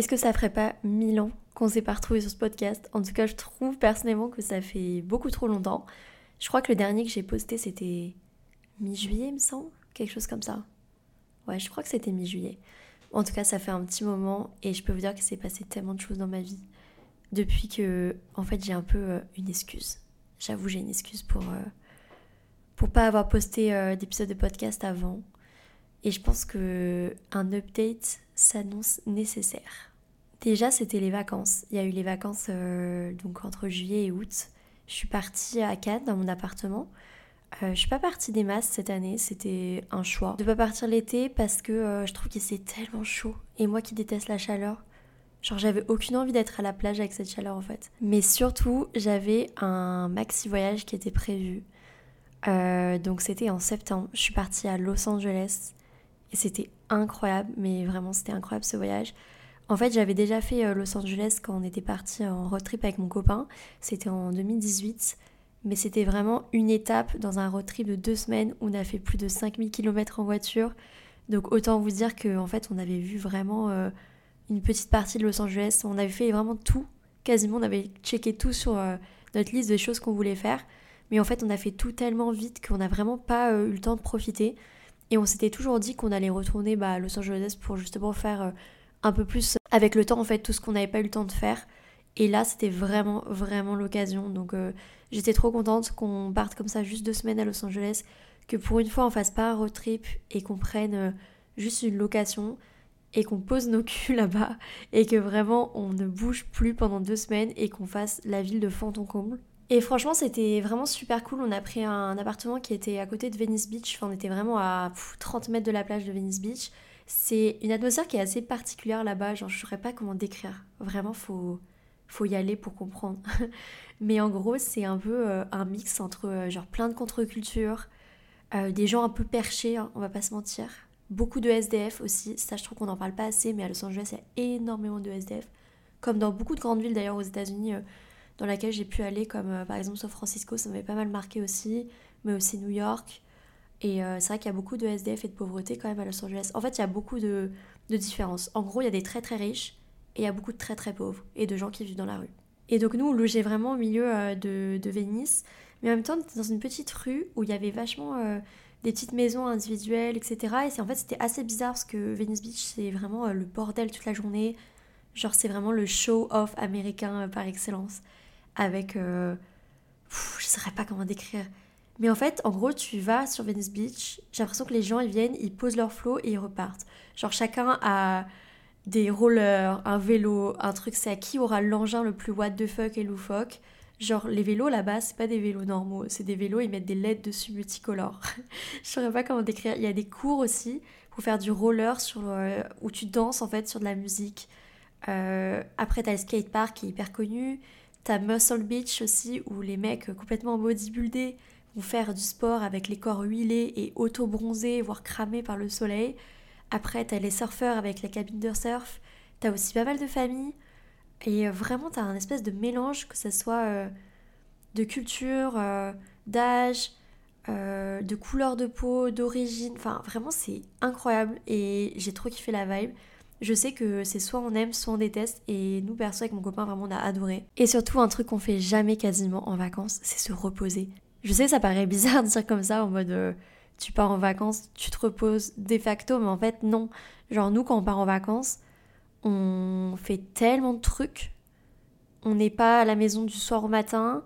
Est-ce que ça ferait pas mille ans qu'on s'est pas retrouvé sur ce podcast? En tout cas, je trouve personnellement que ça fait beaucoup trop longtemps. Je crois que le dernier que j'ai posté, c'était mi-juillet, il me semble Quelque chose comme ça. Ouais, je crois que c'était mi-juillet. En tout cas, ça fait un petit moment et je peux vous dire que c'est passé tellement de choses dans ma vie depuis que, en fait, j'ai un peu euh, une excuse. J'avoue, j'ai une excuse pour, euh, pas avoir posté euh, d'épisode de podcast avant. Et je pense que un update s'annonce nécessaire. Déjà, c'était les vacances. Il y a eu les vacances donc entre juillet et août. Je suis partie à Cannes dans mon appartement. Euh, je suis pas partie des masses cette année, c'était un choix. De pas partir l'été parce que euh, je trouve que c'est tellement chaud. Et moi qui déteste la chaleur, genre j'avais aucune envie d'être à la plage avec cette chaleur en fait. Mais surtout, j'avais un maxi voyage qui était prévu. Euh, donc c'était en septembre. Je suis partie à Los Angeles et c'était incroyable, mais vraiment c'était incroyable ce voyage. En fait, j'avais déjà fait Los Angeles quand on était parti en road trip avec mon copain. C'était en 2018 mais c'était vraiment une étape dans un road trip de deux semaines où on a fait plus de 5000 km en voiture. Donc autant vous dire qu'en en fait on avait vu vraiment euh, une petite partie de Los Angeles, on avait fait vraiment tout, quasiment on avait checké tout sur euh, notre liste de choses qu'on voulait faire. Mais en fait on a fait tout tellement vite qu'on n'a vraiment pas euh, eu le temps de profiter. Et on s'était toujours dit qu'on allait retourner bah, à Los Angeles pour justement faire un peu plus avec le temps en fait tout ce qu'on n'avait pas eu le temps de faire. Et là, c'était vraiment, vraiment l'occasion. Donc, euh, j'étais trop contente qu'on parte comme ça juste deux semaines à Los Angeles, que pour une fois, on fasse pas un road trip et qu'on prenne euh, juste une location et qu'on pose nos culs là-bas et que vraiment on ne bouge plus pendant deux semaines et qu'on fasse la ville de fond comble. Et franchement, c'était vraiment super cool. On a pris un appartement qui était à côté de Venice Beach. Enfin, on était vraiment à 30 mètres de la plage de Venice Beach. C'est une atmosphère qui est assez particulière là-bas. Genre, je ne saurais pas comment décrire. Vraiment, faut faut y aller pour comprendre. Mais en gros, c'est un peu euh, un mix entre euh, genre plein de contre-cultures, euh, des gens un peu perchés, hein, on va pas se mentir. Beaucoup de SDF aussi, ça je trouve qu'on n'en parle pas assez, mais à Los Angeles, il y a énormément de SDF. Comme dans beaucoup de grandes villes d'ailleurs aux États-Unis, dans laquelle j'ai pu aller, comme par exemple San Francisco, ça m'avait pas mal marqué aussi, mais aussi New York. Et c'est vrai qu'il y a beaucoup de SDF et de pauvreté quand même à Los Angeles. En fait, il y a beaucoup de, de différences. En gros, il y a des très très riches et il y a beaucoup de très très pauvres et de gens qui vivent dans la rue. Et donc nous, on logeait vraiment au milieu euh, de, de, Venise, mais en même temps, on était dans une petite rue où il y avait vachement euh, des petites maisons individuelles, etc. Et en fait, c'était assez bizarre parce que Venice Beach, c'est vraiment euh, le bordel toute la journée. Genre, c'est vraiment le show-off américain par excellence. Avec... je je saurais pas comment décrire. Mais en fait, en gros, tu vas sur Venice Beach, j'ai l'impression que les gens, ils viennent, ils posent leur flot et ils repartent. Genre, chacun a des rollers, un vélo, un truc, c'est à qui aura l'engin le plus what the fuck et loufoque. Genre, les vélos là-bas, c'est pas des vélos normaux, c'est des vélos, ils mettent des LED dessus multicolores. je saurais pas comment décrire. Il y a des cours aussi pour faire du roller sur, euh, où tu danses en fait sur de la musique. Euh, après, t'as le skatepark qui est hyper connu. T'as Muscle Beach aussi, où les mecs complètement bodybuildés vont faire du sport avec les corps huilés et auto-bronzés, voire cramés par le soleil. Après, t'as les surfeurs avec la cabine de surf. T'as aussi pas mal de familles. Et euh, vraiment, t'as un espèce de mélange, que ce soit euh, de culture, euh, d'âge, de couleur de peau, d'origine. Enfin, vraiment, c'est incroyable. Et j'ai trop kiffé la vibe. Je sais que c'est soit on aime, soit on déteste. Et nous, perso, avec mon copain, vraiment, on a adoré. Et surtout, un truc qu'on fait jamais quasiment en vacances, c'est se reposer. Je sais, ça paraît bizarre de dire comme ça, en mode tu pars en vacances, tu te reposes de facto, mais en fait non. Genre nous quand on part en vacances, on fait tellement de trucs. On n'est pas à la maison du soir au matin.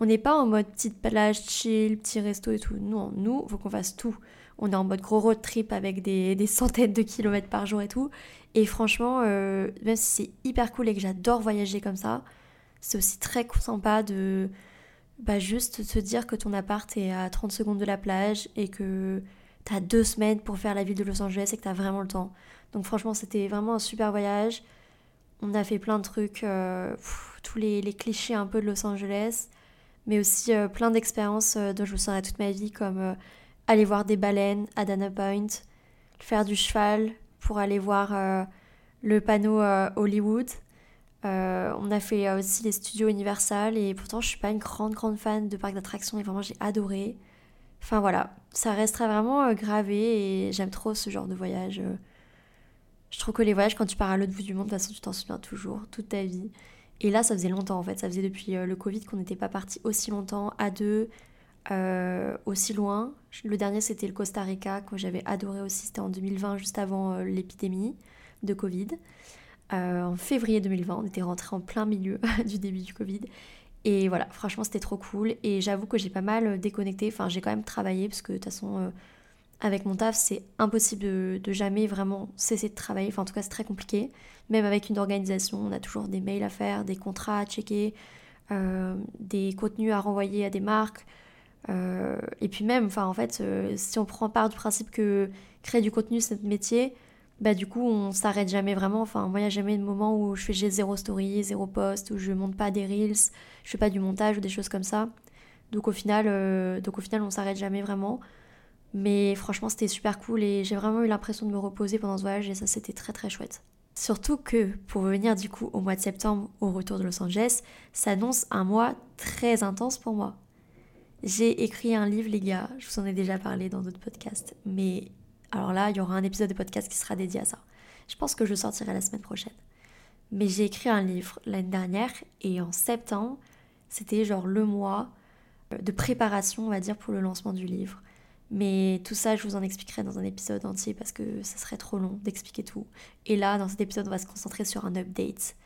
On n'est pas en mode petite plage, chill, petit resto et tout. Non, nous, faut qu'on fasse tout. On est en mode gros road trip avec des, centaines de kilomètres par jour et tout. Et franchement, euh, même si c'est hyper cool et que j'adore voyager comme ça, c'est aussi très sympa de, bah juste te dire que ton appart est à 30 secondes de la plage et que tu as deux semaines pour faire la ville de Los Angeles et que tu as vraiment le temps. Donc franchement, c'était vraiment un super voyage. On a fait plein de trucs, euh, tous les, clichés un peu de Los Angeles, mais aussi euh, plein d'expériences euh, dont je me souviendrai toute ma vie, comme aller voir des baleines à Dana Point, faire du cheval pour aller voir le panneau Hollywood, euh, on a fait aussi les studios Universal et pourtant je suis pas une grande grande fan de parcs d'attractions et vraiment j'ai adoré. Enfin voilà, ça resterait vraiment euh, gravé et j'aime trop ce genre de voyage. Euh. Je trouve que les voyages, quand tu pars à l'autre bout du monde, de toute façon, tu t'en souviens toujours, toute ta vie. Et là, ça faisait longtemps en fait. Ça faisait depuis le Covid qu'on n'était pas parti aussi longtemps, à deux, aussi loin. Le dernier, c'était le Costa Rica, que j'avais adoré aussi. C'était en 2020, juste avant l'épidémie de Covid. En février 2020, on était rentré en plein milieu du début du Covid. Et voilà, franchement, c'était trop cool. Et j'avoue que j'ai pas mal euh, déconnecté. Enfin, j'ai quand même travaillé parce que de toute façon, euh, avec mon taf, c'est impossible de, jamais vraiment cesser de travailler. Enfin, en tout cas, c'est très compliqué. Même avec une organisation, on a toujours des mails à faire, des contrats à checker, euh, des contenus à renvoyer à des marques. et puis même, enfin, en fait, si on prend part du principe que créer du contenu, c'est notre métier, bah du coup on s'arrête jamais vraiment. Enfin moi il n'y a jamais de moment où je fais j'ai zéro story, zéro post, où je monte pas des reels, je fais pas du montage ou des choses comme ça. Donc au final, euh, donc au final on s'arrête jamais vraiment. Mais franchement c'était super cool et j'ai vraiment eu l'impression de me reposer pendant ce voyage et ça c'était très très chouette. Surtout que pour venir du coup au mois de septembre au retour de Los Angeles, s'annonce un mois très intense pour moi. J'ai écrit un livre les gars, je vous en ai déjà parlé dans d'autres podcasts, mais alors là, il y aura un épisode de podcast qui sera dédié à ça. Je pense que je sortirai la semaine prochaine. Mais j'ai écrit un livre l'année dernière et en septembre, c'était genre le mois euh, de préparation, on va dire, pour le lancement du livre. Mais tout ça, je vous en expliquerai dans un épisode entier parce que ça serait trop long d'expliquer tout. Et là, dans cet épisode, on va se concentrer sur un update.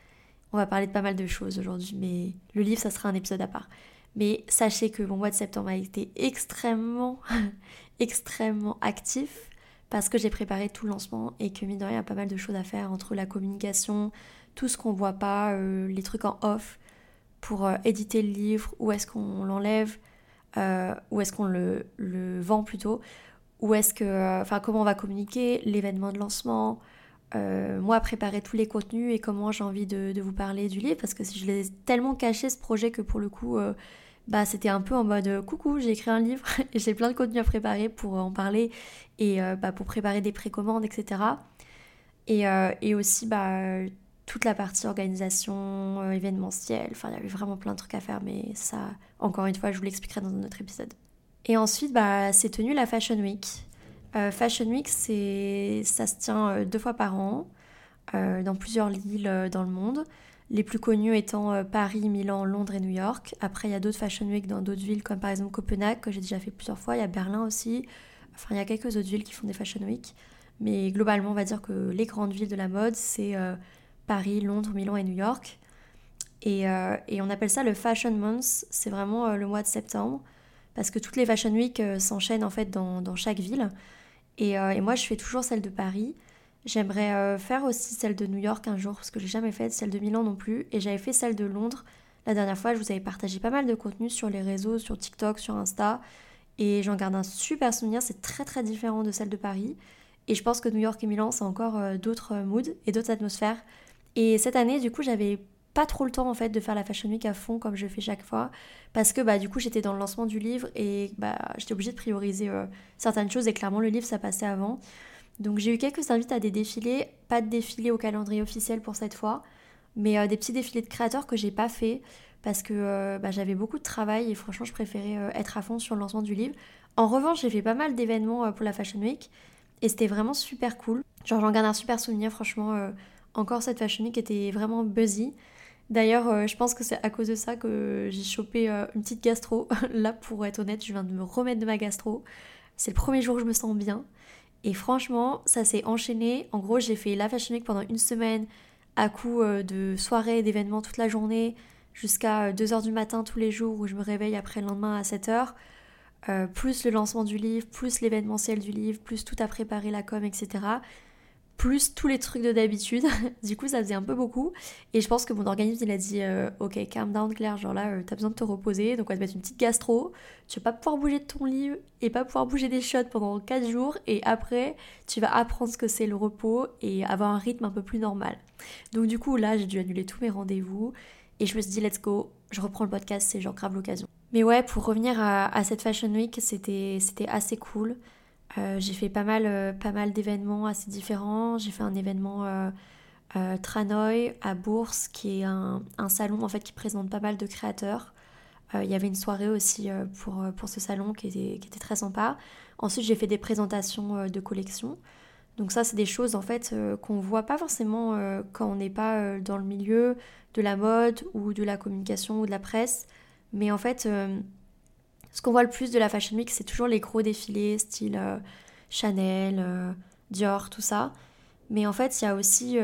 On va parler de pas mal de choses aujourd'hui, mais le livre, ça sera un épisode à part. Mais sachez que mon mois de septembre a été extrêmement, extrêmement actif parce que j'ai préparé tout le lancement et que mine de rien, il y a pas mal de choses à faire entre la communication, tout ce qu'on voit pas, euh, les trucs en off pour euh, éditer le livre, où est-ce qu'on l'enlève, euh, où est-ce qu'on le, vend plutôt, où est-ce que, enfin comment on va communiquer, l'événement de lancement, moi préparer tous les contenus et comment j'ai envie de, de, vous parler du livre parce que je l'ai tellement caché ce projet que pour le coup bah c'était un peu en mode euh, coucou, j'ai écrit un livre et j'ai plein de contenu à préparer pour en parler et euh, bah, pour préparer des précommandes, etc. Et, euh, et aussi bah, toute la partie organisation, événementielle, enfin il y avait vraiment plein de trucs à faire, mais ça, encore une fois, je vous l'expliquerai dans un autre épisode. Et ensuite, bah, c'est tenu la Fashion Week. Fashion Week, ça se tient deux fois par an dans plusieurs villes dans le monde. Les plus connus étant euh, Paris, Milan, Londres et New York. Après, il y a d'autres Fashion Week dans d'autres villes, comme par exemple Copenhague, que j'ai déjà fait plusieurs fois. Il y a Berlin aussi. Enfin, il y a quelques autres villes qui font des Fashion Week. Mais globalement, on va dire que les grandes villes de la mode, c'est euh, Paris, Londres, Milan et New York. Euh, et, on appelle ça le Fashion Month. C'est vraiment le mois de septembre. Parce que toutes les Fashion Week s'enchaînent en fait dans, dans chaque ville. Et, et, moi, je fais toujours celle de Paris. J'aimerais euh, faire aussi celle de New York un jour, parce que j'ai jamais fait celle de Milan non plus. Et j'avais fait celle de Londres la dernière fois. Je vous avais partagé pas mal de contenu sur les réseaux, sur TikTok, sur Insta. Et j'en garde un super souvenir. C'est très très différent de celle de Paris. Et je pense que New York et Milan, c'est encore euh, d'autres euh, moods et d'autres atmosphères. Et cette année, du coup, j'avais pas trop le temps en fait de faire la Fashion Week à fond comme je fais chaque fois parce que bah du coup j'étais dans le lancement du livre et bah j'étais obligée de prioriser certaines choses et clairement le livre ça passait avant donc j'ai eu quelques invites à des défilés, pas de défilé au calendrier officiel pour cette fois, mais euh, des petits défilés de créateurs que j'ai pas fait parce que euh, bah, j'avais beaucoup de travail et franchement je préférais euh, être à fond sur le lancement du livre. En revanche j'ai fait pas mal d'événements pour la Fashion Week et c'était vraiment super cool. Genre j'en garde un super souvenir franchement. encore cette Fashion Week était vraiment buzzy. D'ailleurs, je pense que c'est à cause de ça que j'ai chopé une petite gastro. Là, pour être honnête, je viens de me remettre de ma gastro. C'est le premier jour où je me sens bien. Et franchement, ça s'est enchaîné. En gros, j'ai fait la Fashion Week pendant une semaine à coup euh, de soirées, d'événements toute la journée, jusqu'à 2h euh, du matin tous les jours où je me réveille après le lendemain à 7h. Euh, plus le lancement du livre, plus l'événementiel du livre, plus tout à préparer la com, etc plus tous les trucs de d'habitude. du coup, ça faisait un peu beaucoup. Et je pense que mon organisme, il a dit euh, Ok, calm down, Claire, genre là, euh, t'as besoin de te reposer. Donc, on va te mettre une petite gastro. Tu vas pas pouvoir bouger de ton lit et pas pouvoir bouger des shots pendant 4 jours. Et après, tu vas apprendre ce que c'est le repos et avoir un rythme un peu plus normal. Donc, du coup, là, j'ai dû annuler tous mes rendez-vous. Et je me suis dit Let's go, je reprends le podcast, c'est genre grave l'occasion. Mais ouais, pour revenir à, à cette Fashion Week, c'était assez cool. Euh, j'ai fait pas mal, euh, pas mal d'événements assez différents. J'ai fait un événement euh, Tranoï à Bourse, qui est un, un, salon en fait qui présente pas mal de créateurs. Il y avait une soirée aussi pour, pour ce salon qui était, qui était très sympa. Ensuite, j'ai fait des présentations de collections. Donc ça, c'est des choses en fait euh, qu'on voit pas forcément euh, quand on n'est pas euh, dans le milieu de la mode ou de la communication ou de la presse. Mais en fait, ce qu'on voit le plus de la Fashion Week, c'est toujours les gros défilés, style Chanel, Dior, tout ça. Mais en fait, il y a aussi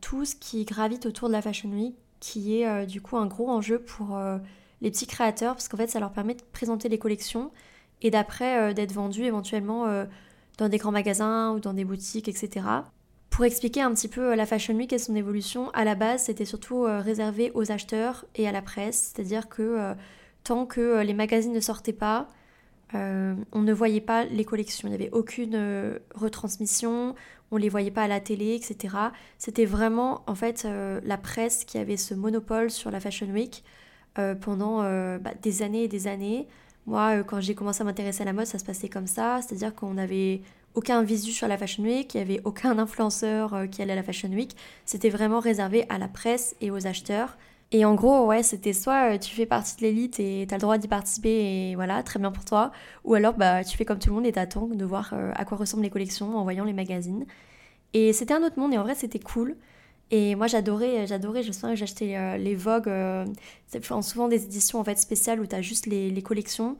tout ce qui gravite autour de la Fashion Week, qui est du coup un gros enjeu pour les petits créateurs, parce qu'en fait, ça leur permet de présenter les collections et d'après d'être vendus éventuellement dans des grands magasins ou dans des boutiques, etc. Pour expliquer un petit peu euh, la Fashion Week et son évolution, à la base, c'était surtout euh, réservé aux acheteurs et à la presse, c'est-à-dire que euh, tant que les magazines ne sortaient pas, on ne voyait pas les collections, il n'y avait aucune retransmission, on les voyait pas à la télé, etc. C'était vraiment en fait la presse qui avait ce monopole sur la Fashion Week pendant bah, des années et des années. Moi, euh, quand j'ai commencé à m'intéresser à la mode, ça se passait comme ça, c'est-à-dire qu'on n'avait aucun visu sur la Fashion Week, il n'y avait aucun influenceur euh, qui allait à la Fashion Week, c'était vraiment réservé à la presse et aux acheteurs. Et en gros, ouais, c'était soit euh, tu fais partie de l'élite et tu as le droit d'y participer et voilà, très bien pour toi, ou alors bah tu fais comme tout le monde et t'attends de voir à quoi ressemblent les collections en voyant les magazines. Et c'était un autre monde et en vrai c'était cool. Et moi j'adorais, j'adorais, je sens que j'achetais euh, les Vogue, euh, souvent des éditions en fait spéciales où tu as juste les, les collections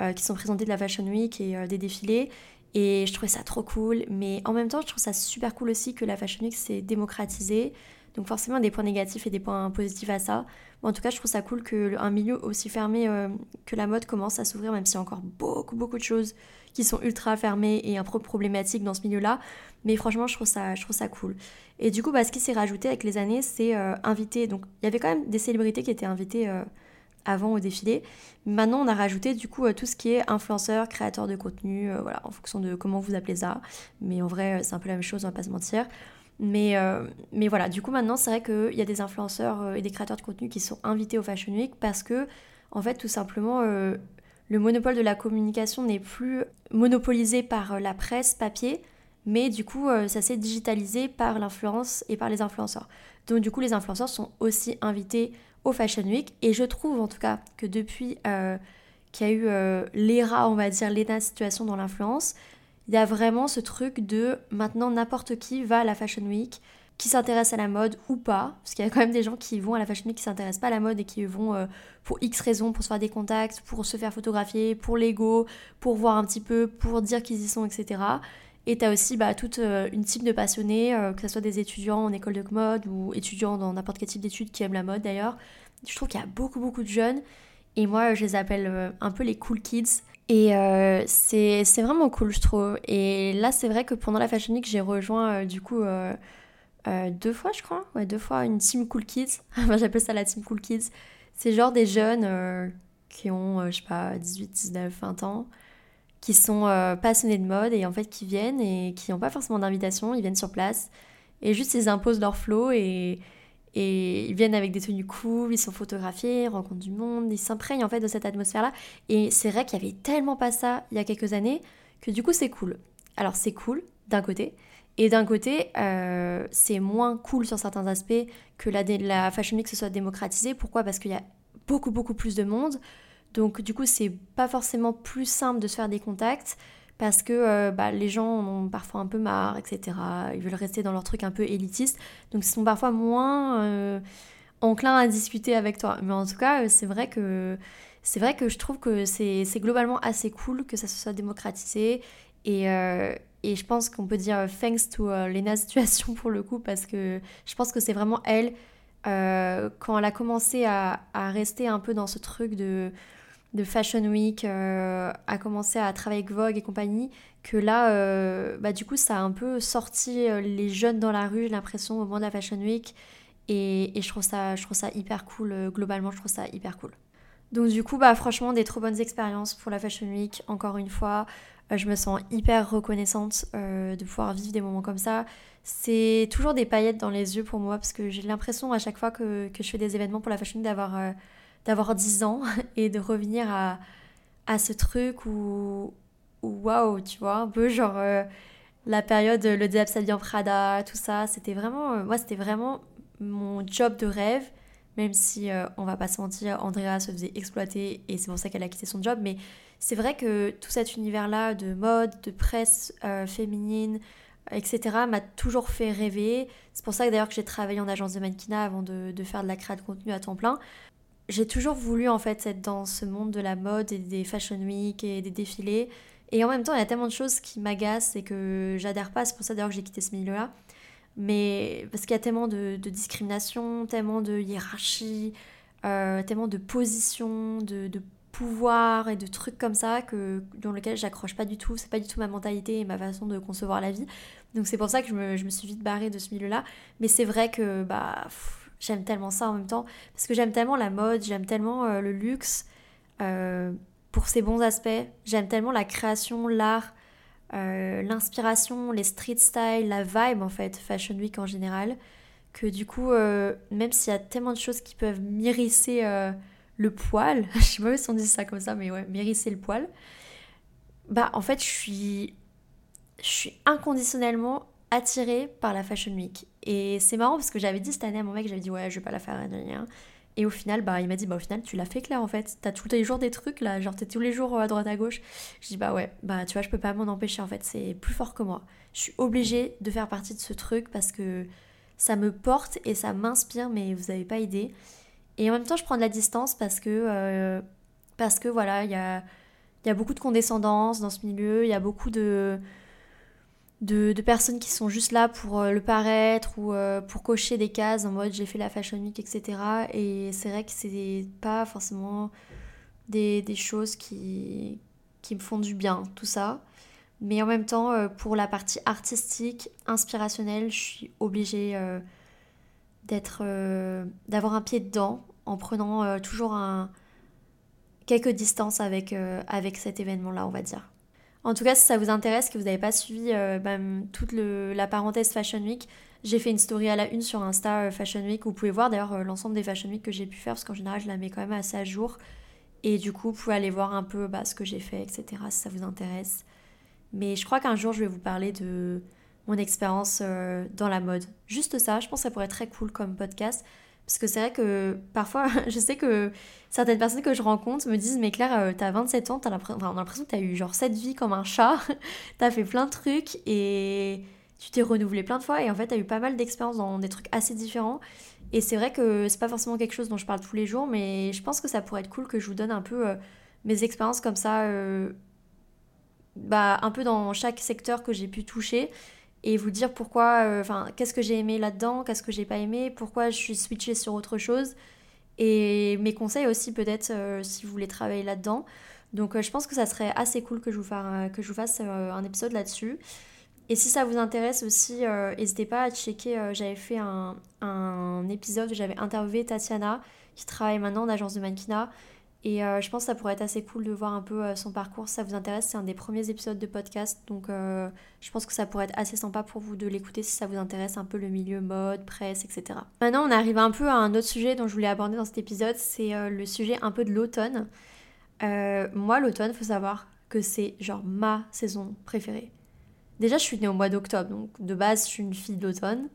euh, qui sont présentées de la Fashion Week et des défilés. Et je trouvais ça trop cool, mais en même temps je trouve ça super cool aussi que la Fashion Week s'est démocratisée. Donc forcément des points négatifs et des points positifs à ça. En tout cas je trouve ça cool qu'un milieu aussi fermé que la mode commence à s'ouvrir, même s'il y a encore beaucoup beaucoup de choses qui sont ultra fermées et un peu problématiques dans ce milieu-là. Mais franchement, je trouve ça, je trouve ça cool. Et du coup, bah, ce qui s'est rajouté avec les années, c'est euh, inviter. Donc, il y avait quand même des célébrités qui étaient invitées euh, avant au défilé. Maintenant, on a rajouté du coup euh, tout ce qui est influenceur, créateur de contenu, voilà, en fonction de comment vous appelez ça. Mais en vrai, c'est un peu la même chose, on va pas se mentir. Mais, mais voilà, du coup, maintenant, c'est vrai qu'il y a des influenceurs et des créateurs de contenu qui sont invités au Fashion Week parce que, en fait, tout simplement, le monopole de la communication n'est plus monopolisé par la presse papier, mais du coup, euh, ça s'est digitalisé par l'influence et par les influenceurs. Donc du coup, les influenceurs sont aussi invités au Fashion Week. Et je trouve en tout cas que depuis euh, qu'il y a eu euh, l'ERA, on va dire, l'état situation dans l'influence, il y a vraiment ce truc de maintenant n'importe qui va à la Fashion Week, qui s'intéresse à la mode ou pas, parce qu'il y a quand même des gens qui vont à la Fashion Week qui s'intéressent pas à la mode et qui vont pour X raisons, pour se faire des contacts, pour se faire photographier, pour l'ego, pour voir un petit peu, pour dire qu'ils y sont, etc. Et tu as aussi bah, toute euh, une type de passionnés, euh, que ce soit des étudiants en école de mode ou étudiants dans n'importe quel type d'études qui aiment la mode d'ailleurs. Je trouve qu'il y a beaucoup beaucoup de jeunes et moi je les appelle euh, un peu les cool kids. Et c'est vraiment cool je trouve. Et là c'est vrai que pendant la Fashion Week j'ai rejoint du coup deux fois je crois, ouais deux fois une team cool kids. J'appelle ça la team cool kids. C'est genre des jeunes qui ont je sais pas 18, 19, 20 ans qui sont euh, passionnés de mode et en fait qui viennent et qui n'ont pas forcément d'invitation, ils viennent sur place et juste ils imposent leur flow et, et ils viennent avec des tenues cool, ils sont photographiés, ils rencontrent du monde, ils s'imprègnent en fait de cette atmosphère-là. Et c'est vrai qu'il y avait tellement pas ça il y a quelques années que du coup c'est cool. Alors c'est cool d'un côté, et d'un côté, euh, c'est moins cool sur certains aspects que la, la Fashion Week se soit démocratisée. Pourquoi? Parce qu'il y a beaucoup beaucoup plus de monde. Donc du coup, c'est pas forcément plus simple de se faire des contacts parce que euh, bah, les gens en ont parfois un peu marre, etc. Ils veulent rester dans leur truc un peu élitiste. Donc ils sont parfois moins euh, enclins à discuter avec toi. Mais en tout cas, euh, c'est vrai que c'est vrai que je trouve que c'est globalement assez cool que ça se soit démocratisé. Et, et je pense qu'on peut dire thanks to Lena Situation pour le coup, parce que je pense que c'est vraiment elle, quand elle a commencé à, à, rester un peu dans ce truc de de Fashion Week, euh, a commencé à travailler avec Vogue et compagnie, que là, euh, bah, du coup, ça a un peu sorti euh, les jeunes dans la rue, j'ai l'impression, au moment de la Fashion Week. Et, je, trouve ça, je trouve ça hyper cool, globalement, je trouve ça hyper cool. Donc du coup, bah franchement, des trop bonnes expériences pour la Fashion Week, encore une fois. je me sens hyper reconnaissante de pouvoir vivre des moments comme ça. C'est toujours des paillettes dans les yeux pour moi, parce que j'ai l'impression à chaque fois que, que, je fais des événements pour la Fashion Week d'avoir d'avoir 10 ans et de revenir à, à ce truc où, waouh, tu vois, un peu genre euh, la période, le Diable en Prada, tout ça, c'était vraiment, euh, moi, c'était vraiment mon job de rêve, même si euh, on va pas se mentir, Andrea se faisait exploiter et c'est pour ça qu'elle a quitté son job, mais c'est vrai que tout cet univers-là de mode, de presse féminine, etc., m'a toujours fait rêver. C'est pour ça que d'ailleurs que j'ai travaillé en agence de mannequinat avant de, de faire de la création de contenu à temps plein. J'ai toujours voulu en fait être dans ce monde de la mode et des fashion week et des défilés. Et en même temps, il y a tellement de choses qui m'agacent et que j'adhère pas. C'est pour ça d'ailleurs que j'ai quitté ce milieu-là. Mais parce qu'il y a tellement de, de, discrimination, tellement de hiérarchie, euh, tellement de positions, de, de pouvoir et de trucs comme ça que dans lequel j'accroche pas du tout. C'est pas du tout ma mentalité et ma façon de concevoir la vie. Donc c'est pour ça que je me, je me, suis vite barrée de ce milieu-là. Mais c'est vrai que bah j'aime tellement ça en même temps parce que j'aime tellement la mode, j'aime tellement euh, le luxe euh, pour ses bons aspects. J'aime tellement la création, l'art, euh, l'inspiration, les street style, la vibe en fait, Fashion Week en général, que du coup, même s'il y a tellement de choses qui peuvent m'irrisser le poil, je sais pas si on dit ça comme ça, mais ouais, m'hérisser le poil, bah en fait je suis, je suis inconditionnellement attirée par la Fashion Week. Et c'est marrant parce que j'avais dit cette année à mon mec, j'avais dit ouais je vais pas la faire, et au final, bah, il m'a dit, bah, au final, tu l'as fait clair en fait. T'as tous les jours des trucs là, genre t'es tous les jours à droite à gauche. Je dis, bah ouais, bah tu vois, je peux pas m'en empêcher en fait, c'est plus fort que moi. Je suis obligée de faire partie de ce truc parce que ça me porte et ça m'inspire, mais vous avez pas idée. Et en même temps, je prends de la distance parce que, euh, parce que voilà, il y a, y a beaucoup de condescendance dans ce milieu, il y a beaucoup de, de, personnes qui sont juste là pour euh, le paraître ou euh, pour cocher des cases en mode j'ai fait la Fashion Week, etc. Et c'est vrai que c'est pas forcément des, des, choses qui, qui me font du bien, tout ça. Mais en même temps, pour la partie artistique, inspirationnelle, je suis obligée d'être, d'avoir un pied dedans en prenant euh, toujours un, quelques distances avec, euh, avec cet événement-là, on va dire. En tout cas, si ça vous intéresse, que vous n'avez pas suivi euh, bah, toute la parenthèse Fashion Week, j'ai fait une story à la une sur Insta Fashion Week. Vous pouvez voir d'ailleurs l'ensemble des Fashion Week que j'ai pu faire, parce qu'en général, je la mets quand même assez à jour. Et du coup, vous pouvez aller voir un peu bah, ce que j'ai fait, etc., si ça vous intéresse. Mais je crois qu'un jour, je vais vous parler de mon expérience dans la mode. Juste ça, je pense que ça pourrait être très cool comme podcast. Parce que c'est vrai que parfois, je sais que certaines personnes que je rencontre me disent Mais Claire, euh, t'as 27 ans, t'as l'impression, on a l'impression que t'as eu genre cette vie comme un chat, t'as fait plein de trucs et tu t'es renouvelé plein de fois. Et en fait, t'as eu pas mal d'expériences dans des trucs assez différents. Et c'est vrai que c'est pas forcément quelque chose dont je parle tous les jours, mais je pense que ça pourrait être cool que je vous donne un peu euh, mes expériences comme ça, euh, bah, un peu dans chaque secteur que j'ai pu toucher et vous dire pourquoi, euh, enfin, qu'est-ce que j'ai aimé là-dedans, qu'est-ce que j'ai pas aimé, pourquoi je suis switchée sur autre chose. Et mes conseils aussi, peut-être, euh, si vous voulez travailler là-dedans. Donc, euh, je pense que ça serait assez cool que je vous, fasse, que je vous fasse un épisode là-dessus. Et si ça vous intéresse aussi, n'hésitez pas à checker. j'avais fait un, un épisode où j'avais interviewé Tatiana, qui travaille maintenant en agence de mannequinat. Et euh, je pense que ça pourrait être assez cool de voir un peu euh, son parcours. Si ça vous intéresse, c'est un des premiers épisodes de podcast. Donc euh, je pense que ça pourrait être assez sympa pour vous de l'écouter si ça vous intéresse un peu le milieu mode, presse, etc. Maintenant, on arrive un peu à un autre sujet dont je voulais aborder dans cet épisode. C'est le sujet un peu de l'automne. moi, l'automne, faut savoir que c'est genre ma saison préférée. Déjà, je suis née au mois d'octobre, donc de base, je suis une fille d'automne.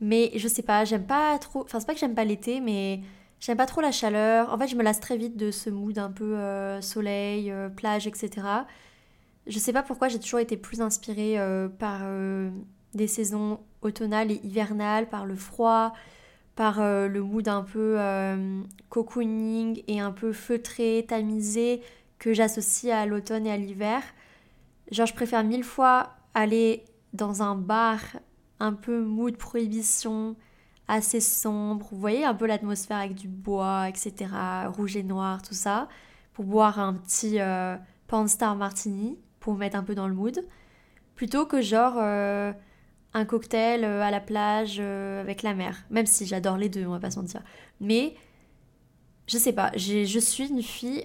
Mais je sais pas, j'aime pas trop. Enfin, c'est pas que j'aime pas l'été, mais J'aime pas trop la chaleur. En fait, je me lasse très vite de ce mood un peu euh, soleil, euh, plage, etc. Je sais pas pourquoi j'ai toujours été plus inspirée euh, par des saisons automnales et hivernales, par le froid, par le mood un peu cocooning et un peu feutré, tamisé que j'associe à l'automne et à l'hiver. Genre, je préfère mille fois aller dans un bar un peu mood prohibition, assez sombre. Vous voyez un peu l'atmosphère avec du bois, etc. Rouge et noir, tout ça. Pour boire un petit euh, Star Martini, pour mettre un peu dans le mood. Plutôt que genre euh, un cocktail euh, à la plage euh, avec la mer. Même si j'adore les deux, on va pas se mentir. Mais je sais pas, je suis une fille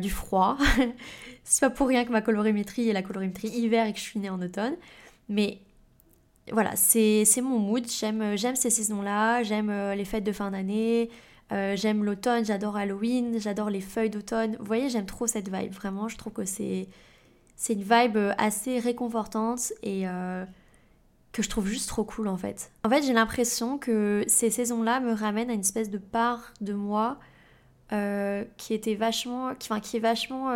du froid. C'est pas pour rien que ma colorimétrie est la colorimétrie hiver et que je suis née en automne. Mais voilà, c'est mon mood. J'aime ces saisons-là, j'aime euh, les fêtes de fin d'année, euh, j'aime l'automne, j'adore Halloween, j'adore les feuilles d'automne. Vous voyez, j'aime trop cette vibe. Vraiment, je trouve que c'est une vibe euh, assez réconfortante et que je trouve juste trop cool en fait. En fait, j'ai l'impression que ces saisons-là me ramènent à une espèce de part de moi qui était vachement, enfin, qui est vachement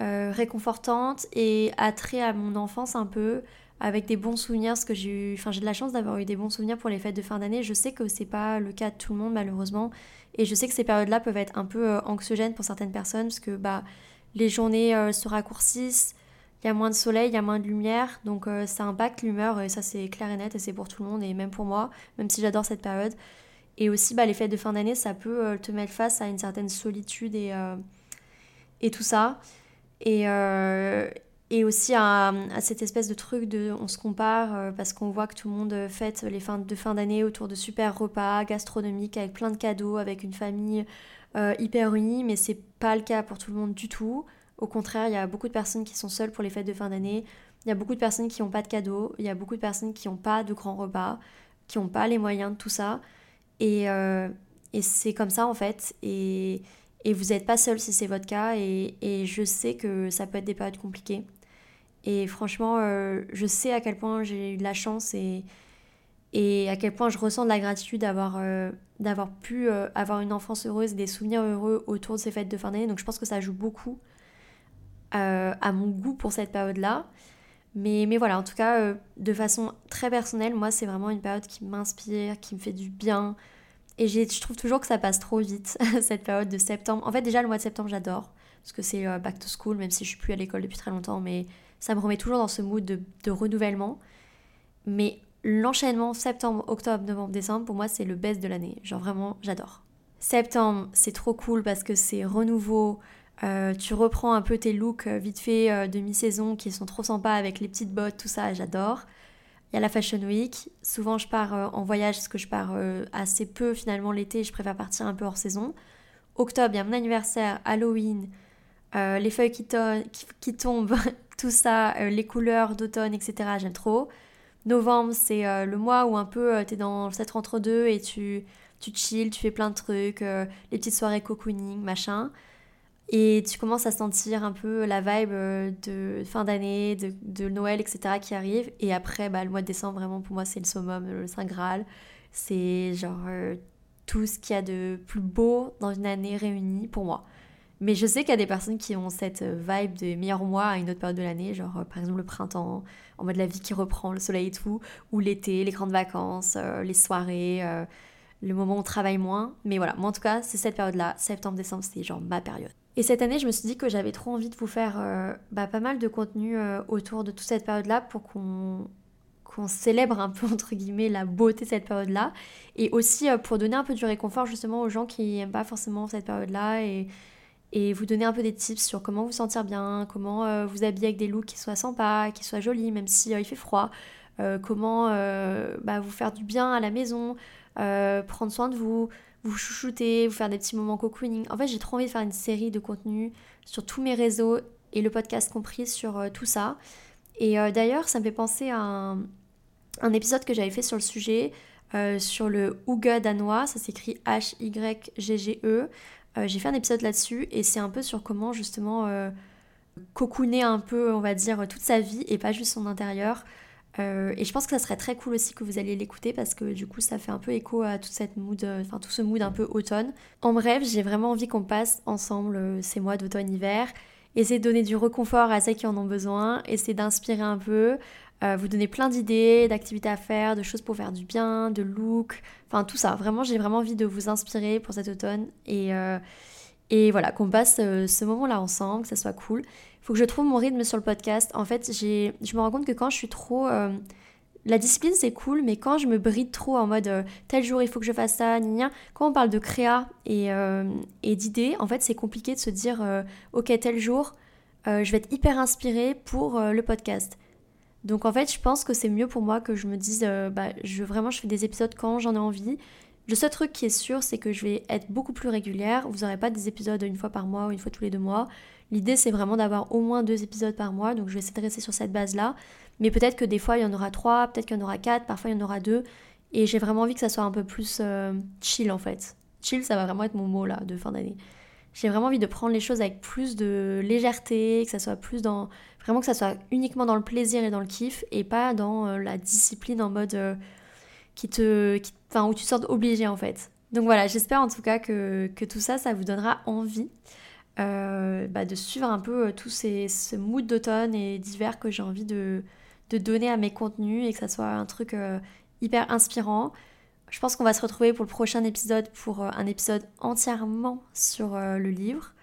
réconfortante et attrait à mon enfance un peu avec des bons souvenirs, parce que j'ai eu, enfin j'ai de la chance d'avoir eu des bons souvenirs pour les fêtes de fin d'année. Je sais que c'est pas le cas de tout le monde malheureusement, et je sais que ces périodes-là peuvent être un peu euh, anxiogènes pour certaines personnes, parce que bah les journées euh, se raccourcissent, il y a moins de soleil, il y a moins de lumière, donc euh, ça impacte l'humeur, et ça c'est clair et net, et c'est pour tout le monde, et même pour moi, même si j'adore cette période. Et aussi, bah, les fêtes de fin d'année, ça peut te mettre face à une certaine solitude et, et tout ça. Et, et aussi à, cette espèce de truc de on se compare euh, parce qu'on voit que tout le monde fête les fins de fin d'année autour de super repas gastronomiques avec plein de cadeaux, avec une famille euh, hyper unie, mais c'est pas le cas pour tout le monde du tout. Au contraire, il y a beaucoup de personnes qui sont seules pour les fêtes de fin d'année. Il y a beaucoup de personnes qui n'ont pas de cadeaux. Il y a beaucoup de personnes qui n'ont pas de grands repas, qui n'ont pas les moyens de tout ça. Et, euh, et c'est comme ça en fait. Et, et vous n'êtes pas seul si c'est votre cas. Et, et je sais que ça peut être des périodes compliquées. Et franchement, euh, je sais à quel point j'ai eu de la chance et, et à quel point je ressens de la gratitude d'avoir euh, d'avoir pu euh, avoir une enfance heureuse et des souvenirs heureux autour de ces fêtes de fin d'année. Donc je pense que ça joue beaucoup à mon goût pour cette période-là. Mais, mais voilà, en tout cas, de façon très personnelle, moi, c'est vraiment une période qui m'inspire, qui me fait du bien. Et je trouve toujours que ça passe trop vite, cette période de septembre. En fait, déjà, le mois de septembre, j'adore. Parce que c'est back to school, même si je suis plus à l'école depuis très longtemps. Mais ça me remet toujours dans ce mood de, renouvellement. Mais l'enchaînement septembre, octobre, novembre, décembre, pour moi, c'est le best de l'année. Genre vraiment, j'adore. Septembre, c'est trop cool parce que c'est renouveau. Euh, tu reprends un peu tes looks euh, vite fait euh, de mi-saison qui sont trop sympas avec les petites bottes, tout ça, j'adore. Il y a la Fashion Week. Souvent, je pars en voyage parce que je pars assez peu finalement l'été. Je préfère partir un peu hors saison. Octobre, il y a mon anniversaire, Halloween, les feuilles qui, qui tombent, tout ça, euh, les couleurs d'automne, etc. J'aime trop. Novembre, c'est euh, le mois où un peu euh, t'es dans cette entre-deux et tu, tu chill, tu fais plein de trucs, les petites soirées cocooning, machin. Et tu commences à sentir un peu la vibe de fin d'année, de, de, Noël, etc. qui arrive. Et après, bah, le mois de décembre, vraiment, pour moi, c'est le summum, le Saint Graal. C'est genre tout ce qu'il y a de plus beau dans une année réunie pour moi. Mais je sais qu'il y a des personnes qui ont cette euh, vibe des meilleurs mois à une autre période de l'année, genre euh, par exemple le printemps, en mode la vie qui reprend, le soleil et tout, ou l'été, les grandes vacances, euh, les soirées, le moment où on travaille moins. Mais voilà, moi en tout cas, c'est cette période-là, septembre-décembre, c'est genre ma période. Et cette année, je me suis dit que j'avais trop envie de vous faire bah, pas mal de contenu autour de toute cette période-là pour qu'on qu'on célèbre un peu entre guillemets la beauté de cette période-là et aussi pour donner un peu du réconfort justement aux gens qui n'aiment pas forcément cette période-là et vous donner un peu des tips sur comment vous sentir bien, comment euh, vous habiller avec des looks qui soient sympas, qui soient jolis, même si euh, il fait froid, euh, comment bah, vous faire du bien à la maison, prendre soin de vous, vous chouchouter, vous faire des petits moments cocooning. En fait, j'ai trop envie de faire une série de contenus sur tous mes réseaux et le podcast compris sur tout ça. Et d'ailleurs, ça me fait penser à un, un épisode que j'avais fait sur le sujet. sur le Ouga danois, ça s'écrit H-Y-G-G-E. Euh, j'ai fait un épisode là-dessus et c'est un peu sur comment justement euh, cocooner un peu, on va dire, toute sa vie et pas juste son intérieur. Euh, et je pense que ça serait très cool aussi que vous alliez l'écouter parce que du coup ça fait un peu écho à toute cette mood, enfin tout ce mood un peu automne. En bref, j'ai vraiment envie qu'on passe ensemble ces mois d'automne-hiver, essayer de donner du reconfort à ceux qui en ont besoin, essayer d'inspirer un peu, euh, vous donner plein d'idées, d'activités à faire, de choses pour faire du bien, de look, enfin tout ça. Vraiment, j'ai vraiment envie de vous inspirer pour cet automne et, euh, et voilà, qu'on passe euh, ce moment-là ensemble, que ça soit cool. Faut que je trouve mon rythme sur le podcast. En fait, je me rends compte que quand je suis trop... la discipline c'est cool, mais quand je me bride trop en mode tel jour il faut que je fasse ça, gna, quand on parle de créa et, et d'idées, en fait c'est compliqué de se dire ok tel jour je vais être hyper inspirée pour le podcast. Donc en fait, je pense que c'est mieux pour moi que je me dise, euh, bah, je, vraiment, je fais des épisodes quand j'en ai envie. Le seul truc qui est sûr, c'est que je vais être beaucoup plus régulière. Vous n'aurez pas des épisodes une fois par mois ou une fois tous les deux mois. L'idée, c'est vraiment d'avoir au moins deux épisodes par mois. Donc je vais essayer de rester sur cette base-là. Mais peut-être que des fois, il y en aura trois, peut-être qu'il y en aura quatre, parfois il y en aura deux. Et j'ai vraiment envie que ça soit un peu plus euh, chill en fait. Chill, ça va vraiment être mon mot là de fin d'année. J'ai vraiment envie de prendre les choses avec plus de légèreté, que ça soit plus dans. Vraiment que ça soit uniquement dans le plaisir et dans le kiff et pas dans euh, la discipline en mode euh, qui te. enfin, où tu te sens obligé en fait. Donc voilà, j'espère en tout cas que, que, tout ça, ça vous donnera envie euh, bah, de suivre un peu tous ces, ce mood d'automne et d'hiver que j'ai envie de, de donner à mes contenus et que ça soit un truc hyper inspirant. Je pense qu'on va se retrouver pour le prochain épisode pour euh, un épisode entièrement sur le livre.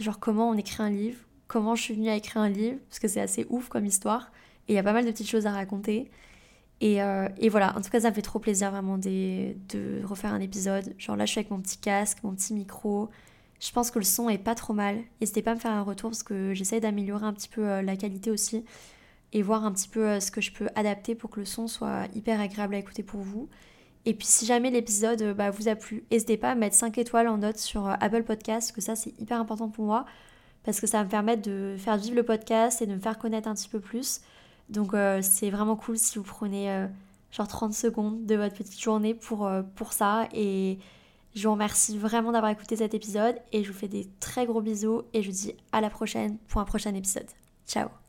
Genre comment on écrit un livre, comment je suis venue à écrire un livre, parce que c'est assez ouf comme histoire. Et il y a pas mal de petites choses à raconter. Et, et, voilà, en tout cas, ça me fait trop plaisir vraiment de, refaire un épisode. Genre là, je suis avec mon petit casque, mon petit micro. Je pense que le son est pas trop mal. N'hésitez pas à me faire un retour parce que j'essaie d'améliorer un petit peu euh, la qualité aussi et voir un petit peu euh, ce que je peux adapter pour que le son soit hyper agréable à écouter pour vous. Et puis si jamais l'épisode euh, bah, vous a plu, n'hésitez pas à mettre 5 étoiles en note sur Apple Podcast, que ça c'est hyper important pour moi, parce que ça va me permettre de faire vivre le podcast et de me faire connaître un petit peu plus. Donc c'est vraiment cool si vous prenez genre 30 secondes de votre petite journée pour, pour ça. Et je vous remercie vraiment d'avoir écouté cet épisode et je vous fais des très gros bisous et je vous dis à la prochaine pour un prochain épisode. Ciao